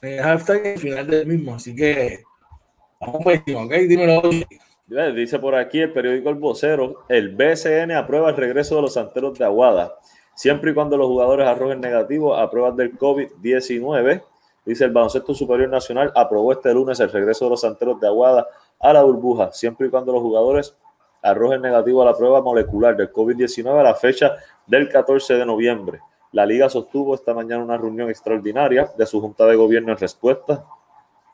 en el y al final del mismo. Así que vamos por encima, ¿ok? Dímelo. Dice por aquí el periódico El Vocero, el BCN aprueba el regreso de los santeros de Aguada, siempre y cuando los jugadores arrojen negativo a pruebas del COVID-19. Dice el Baloncesto Superior Nacional aprobó este lunes el regreso de los santeros de Aguada a la burbuja, siempre y cuando los jugadores arrojen negativo a la prueba molecular del COVID-19 a la fecha del 14 de noviembre. La liga sostuvo esta mañana una reunión extraordinaria de su Junta de Gobierno en respuesta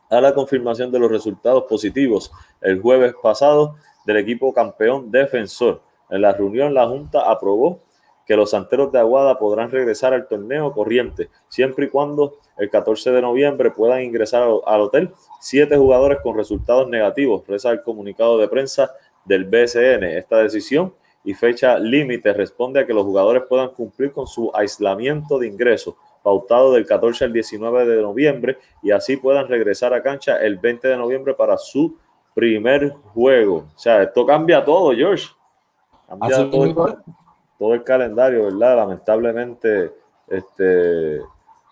a la confirmación de los resultados positivos el jueves pasado del equipo campeón defensor. En la reunión, la Junta aprobó que los santeros de Aguada podrán regresar al torneo corriente, siempre y cuando el 14 de noviembre puedan ingresar al, hotel siete jugadores con resultados negativos, reza el comunicado de prensa del BCN. Esta decisión y fecha límite responde a que los jugadores puedan cumplir con su aislamiento de ingreso pautado del 14 al 19 de noviembre y así puedan regresar a cancha el 20 de noviembre para su primer juego. O sea, esto cambia todo, George. Cambia todo, todo, el calendario, ¿verdad? Lamentablemente, este,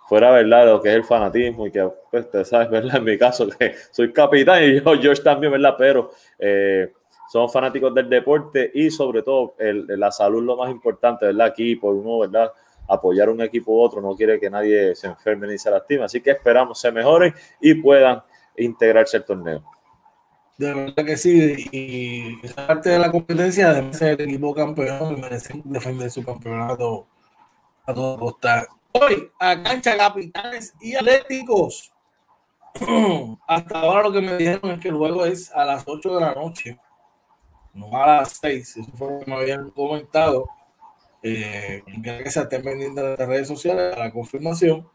fuera verdad lo que es el fanatismo y que, pues, te sabes, ¿verdad? En mi caso, que soy capitán y yo, George también, ¿verdad? Pero eh, somos fanáticos del deporte y sobre todo el, la salud lo más importante, ¿verdad? Aquí por uno, ¿verdad? Apoyar un equipo u otro no quiere que nadie se enferme ni se lastime, así que esperamos se mejoren y puedan integrarse al torneo. De verdad que sí, y parte de la competencia debe ser equipo campeón y defender su campeonato a todo costa. Hoy, a cancha capitanes y atléticos. Hasta ahora lo que me dijeron es que el juego es a las 8 de la noche no a las seis, eso fue lo que me habían comentado. Eh, que se estén pendientes de las redes sociales la confirmación.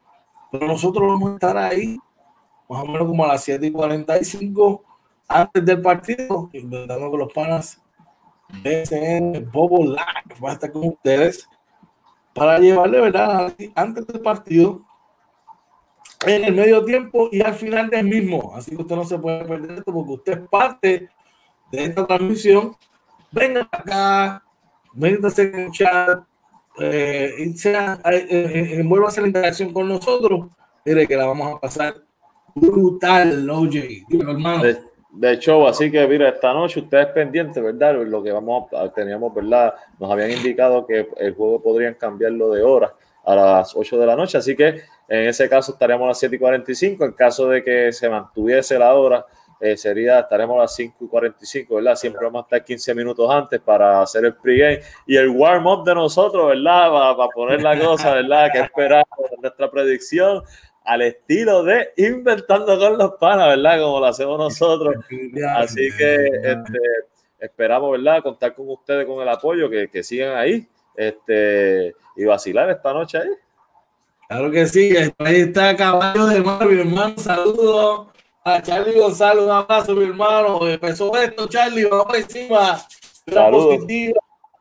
Pero nosotros vamos a estar ahí, más o menos como a las 7 y 45 antes del partido, intentando que los panas de Bobo Live va a estar con ustedes para llevarle, ¿verdad? Antes del partido, en el medio tiempo y al final del mismo. Así que usted no se puede perder esto porque usted es parte de esta transmisión, vengan acá, métanse en el chat, eh, y sea, eh, eh, eh a hacer la interacción con nosotros. Mire que la vamos a pasar brutal, OJ. Dímelo, hermano. De, de, así que mira, esta noche ustedes pendientes, ¿verdad? Lo que vamos a, teníamos, ¿verdad? Nos habían indicado que el juego podrían cambiarlo de hora a las 8 de la noche, así que en ese caso estaríamos a las 7 y 45. En caso de que se mantuviese la hora, eh, sería, estaremos a las 5 y 45, ¿verdad? Siempre vamos a estar 15 minutos antes para hacer el pregame y el warm-up de nosotros, ¿verdad? Para, poner la cosa, ¿verdad? Que esperamos nuestra predicción al estilo de inventando con los panas, ¿verdad? Como lo hacemos nosotros. Así que este, esperamos, ¿verdad? Contar con ustedes con el apoyo, que, que sigan ahí este, y vacilar esta noche ahí. Claro que sí, ahí está Caballo de Mar, mi hermano, saludos a Charlie Gonzalo, un abrazo, mi hermano. Empezó esto, Charlie, vamos por encima. Saludos.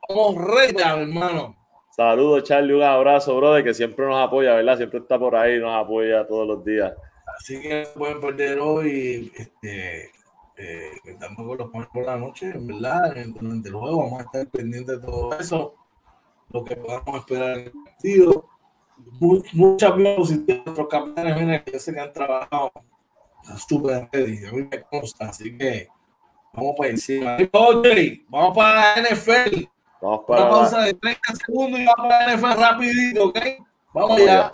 Vamos mi hermano. Saludos, Charlie, un abrazo, brother, que siempre nos apoya, ¿verdad? Siempre está por ahí, nos apoya todos los días. Así que pueden perder hoy, este, eh, con los por la noche, ¿verdad? Durante el juego vamos a estar pendientes de todo eso, lo que podamos esperar en el partido. Muchas positivas de nuestros campeones, que yo sé que han trabajado súper ready, a mí me consta, así que vamos para encima. Vamos para la NFL. Vamos para Una pausa de 30 segundos y vamos para la NFL rapidito, ¿ok? Vamos allá.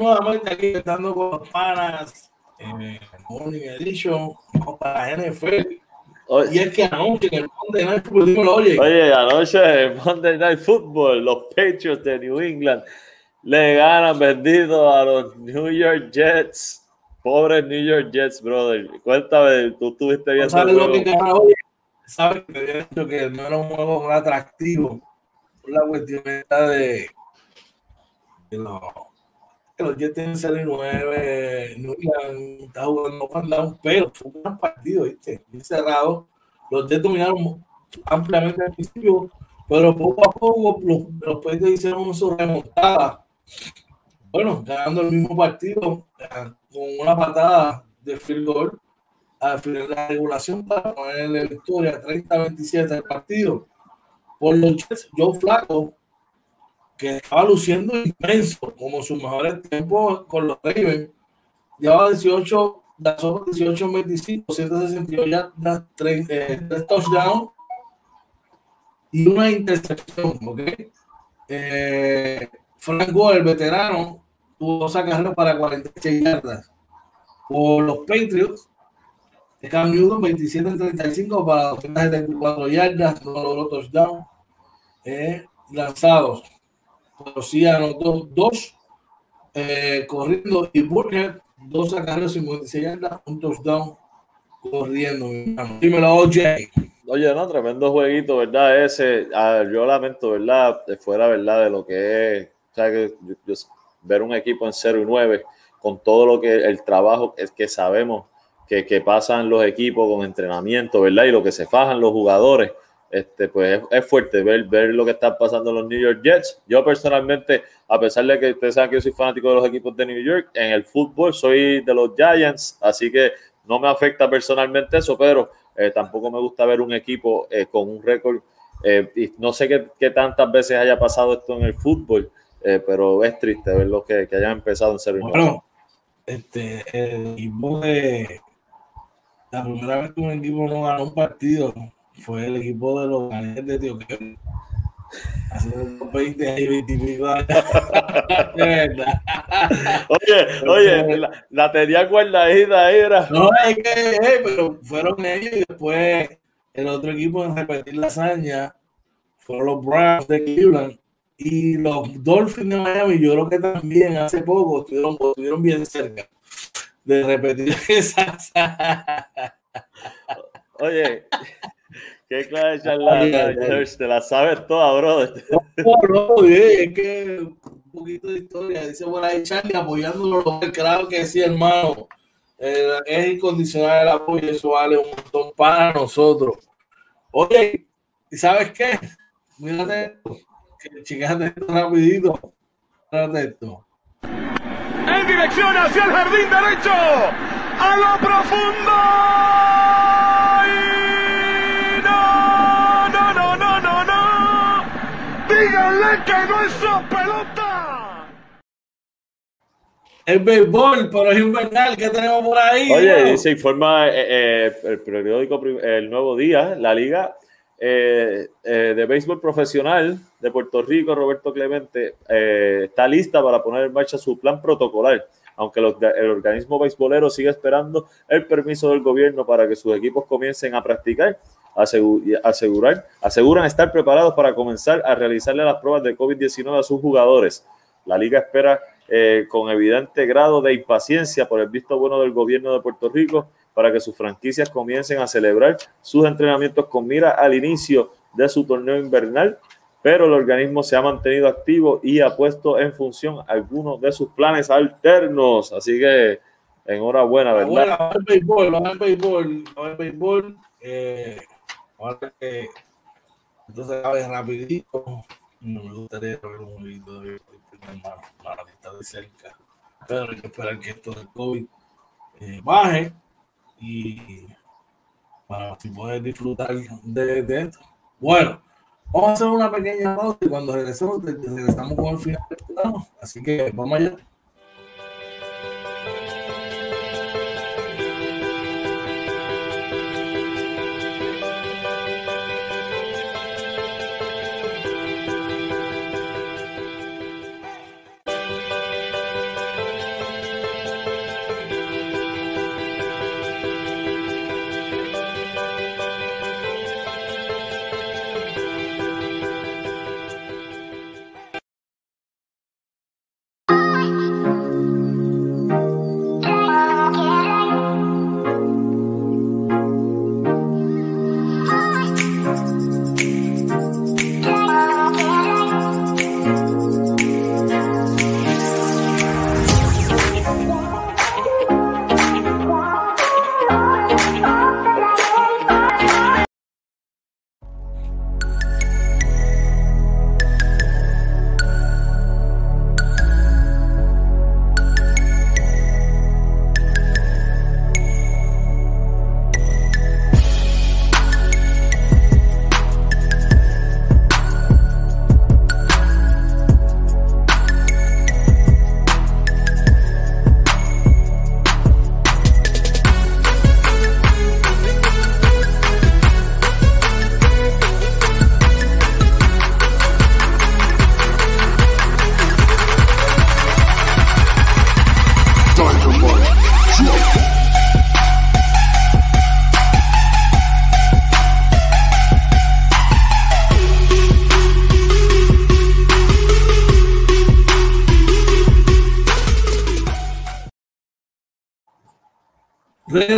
Nuevamente aquí estando con los panas en Morning Edition. Vamos para la NFL. Oye, y es que anoche en el Monday Night Football, oye. Oye, anoche en Monday Night Football, los Patriots de New England le ganan vendido a los New York Jets. Pobres New York Jets, brother. Cuéntame, tú estuviste viendo. ¿Sabes lo que oye? Sabes que había dicho que no era un juego atractivo por la cuestión de, de los los Jets tienen 6 y 9, no está jugando para pero fue un gran partido, ¿viste? Bien cerrado. Los Jets dominaron ampliamente al principio, pero poco a poco los, los hicieron su remontada. Bueno, ganando el mismo partido con una patada de field goal al final de la regulación para ponerle victoria 30-27 al partido. Por los Jets, Joe Flaco que estaba luciendo inmenso, como sus mejores tiempos con los Ravens. Llevaba 18, 18 25, 168 yardas, 3, eh, touchdowns y una intercepción, ¿ok? Eh, Frank Gore, el veterano, tuvo dos carreras para 46 yardas. Por los Patriots, Cam Newton 27 en 35 para 274 yardas, no logró touchdown. Eh, lanzados pero sí anotó dos eh, corriendo y Burger, dos acarreos 56 yardas, un touchdown corriendo. Dímelo, OJ. Oye, no, tremendo jueguito, ¿verdad? Ese, yo lamento, ¿verdad? De fuera, ¿verdad? De lo que es, o sea, que yo- yo- ver un equipo en 0 y 9 con todo lo que el trabajo es que sabemos que, que pasan los equipos con entrenamiento, ¿verdad? Y lo que se fajan los jugadores, este, pues es, fuerte ver, ver lo que está pasando en los New York Jets. Yo personalmente, a pesar de que ustedes saben que yo soy fanático de los equipos de New York, en el fútbol soy de los Giants, así que no me afecta personalmente eso, pero eh, tampoco me gusta ver un equipo eh, con un récord. eh, y no sé qué, qué tantas veces haya pasado esto en el fútbol, pero es triste verlo que, que hayan empezado en nueve. Bueno, este, el equipo de. La primera vez que un equipo no ganó un partido fue el equipo de los Ganeles de Tío Kevin. Hace unos 20 años, 20 y pico años. De verdad. Oye, oye, la, la tenía guardadita ahí, era. No, es que, eh, pero fueron ellos y después el otro equipo en repetir la hazaña fueron los Browns de Cleveland y los Dolphins de Miami. Yo creo que también hace poco estuvieron, estuvieron bien cerca de repetir esa hazaña. Oye, qué clase de George, te la sabes toda, brother. No, no, es que un poquito de historia. Dice por ahí Charlie apoyándolo. Claro que sí, hermano. Eh, es incondicional el apoyo. Eso vale un montón para nosotros. Oye, ¿y sabes qué? Mírate esto. Que Checate esto rapidito. Mírate esto. En dirección hacia el jardín derecho. A lo profundo. Que no es su pelota. El béisbol, pero es invernal. ¿Qué tenemos por ahí? Oye, se informa eh, eh, el periódico El Nuevo Día, la Liga eh, eh, de Béisbol Profesional de Puerto Rico, Roberto Clemente, eh, está lista para poner en marcha su plan protocolar, aunque los- el organismo beisbolero sigue esperando el permiso del gobierno para que sus equipos comiencen a practicar. Asegurar, aseguran estar preparados para comenzar a realizarle las pruebas de COVID-19 a sus jugadores. La liga espera eh, con evidente grado de impaciencia por el visto bueno del gobierno de Puerto Rico para que sus franquicias comiencen a celebrar sus entrenamientos con mira al inicio de su torneo invernal, pero el organismo se ha mantenido activo y ha puesto en función algunos de sus planes alternos. Así que enhorabuena, ¿verdad? Bueno, al béisbol, al béisbol, al béisbol. Eh, ahora que entonces acabe rapidito. No me gustaría ver un jueguito de está de cerca. Pero hay que esperar que esto del COVID eh, baje y para así poder disfrutar de, de esto. Bueno, vamos a hacer una pequeña pausa y cuando regresemos, regresamos con el final del programa. Así que vamos allá.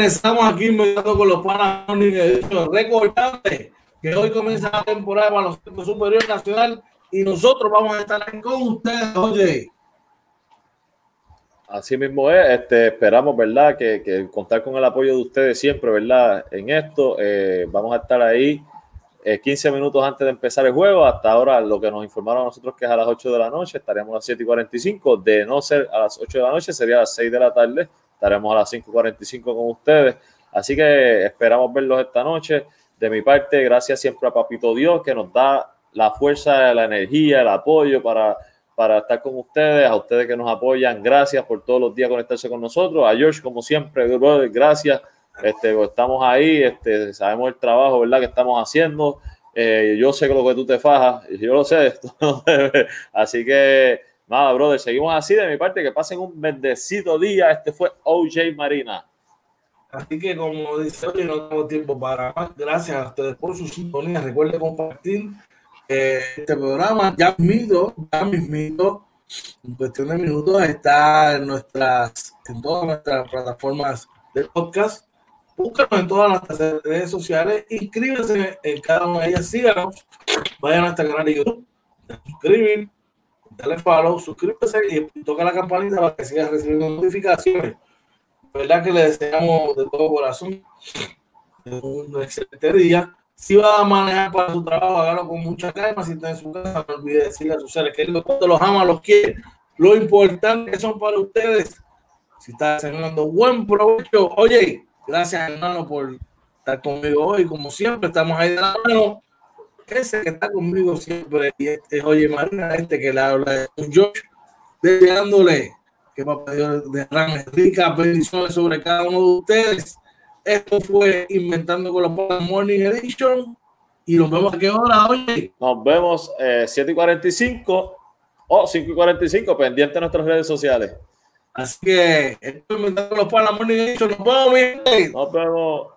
Regresamos aquí inventando con los panas Recordarte que hoy comienza la temporada para los centros superior nacional y nosotros vamos a estar con ustedes, oye. Así mismo es, este, esperamos, ¿verdad? Que, contar con el apoyo de ustedes siempre, ¿verdad? En esto, eh, vamos a estar ahí 15 eh, minutos antes de empezar el juego. Hasta ahora, lo que nos informaron a nosotros que es a las 8 de la noche, estaríamos a las 7 y 45. De no ser a las 8 de la noche, sería a las 6 de la tarde. Estaremos a las 5 y 45 con ustedes. Así que esperamos verlos esta noche. De mi parte, gracias siempre a Papito Dios que nos da la fuerza, la energía, el apoyo para, para estar con ustedes, a ustedes que nos apoyan. Gracias por todos los días conectarse con nosotros. A George, como siempre, gracias este, pues, estamos ahí, este, sabemos el trabajo, ¿verdad? Que estamos haciendo. Eh, yo sé que lo que tú te fajas, yo lo sé. así que, nada, brother, seguimos así de mi parte. Que pasen un bendecido día. Este fue OJ Marina. Así que, como dice hoy, no tengo tiempo para más. Gracias a ustedes por su sintonía. Recuerden compartir eh, este programa. Ya mismo, ya mismo, en cuestión de minutos, está en nuestras, en todas nuestras plataformas de podcast Búscanos en todas nuestras redes sociales, inscríbanse en cada una de ellas, síganos, vayan a nuestro canal de YouTube, suscribir, dale follow, suscríbase y toca la campanita para que sigas recibiendo notificaciones. verdad que le deseamos de todo corazón un excelente día. Si va a manejar para su trabajo, hágalo con mucha calma. Si está en su casa, no olvide decirle a sus seres queridos cuánto los ama, los quiere. Lo importante que son para ustedes. Si está haciendo buen provecho, oye, Gracias, hermano, por estar conmigo hoy. Como siempre, estamos ahí de la mano. Ese que está conmigo siempre y este, oye, Marina, este que le habla un George, deseándole que Papá Dios derrame ricas bendiciones sobre cada uno de ustedes. Esto fue Inventando con los Morning Edition. Y nos vemos a qué hora, hoy. Nos vemos eh, 7 y 45 o 5 y 45, pendiente de nuestras redes sociales. Así que estoy inventando los panas Morning Edition. Nos vemos, mi Nos vemos.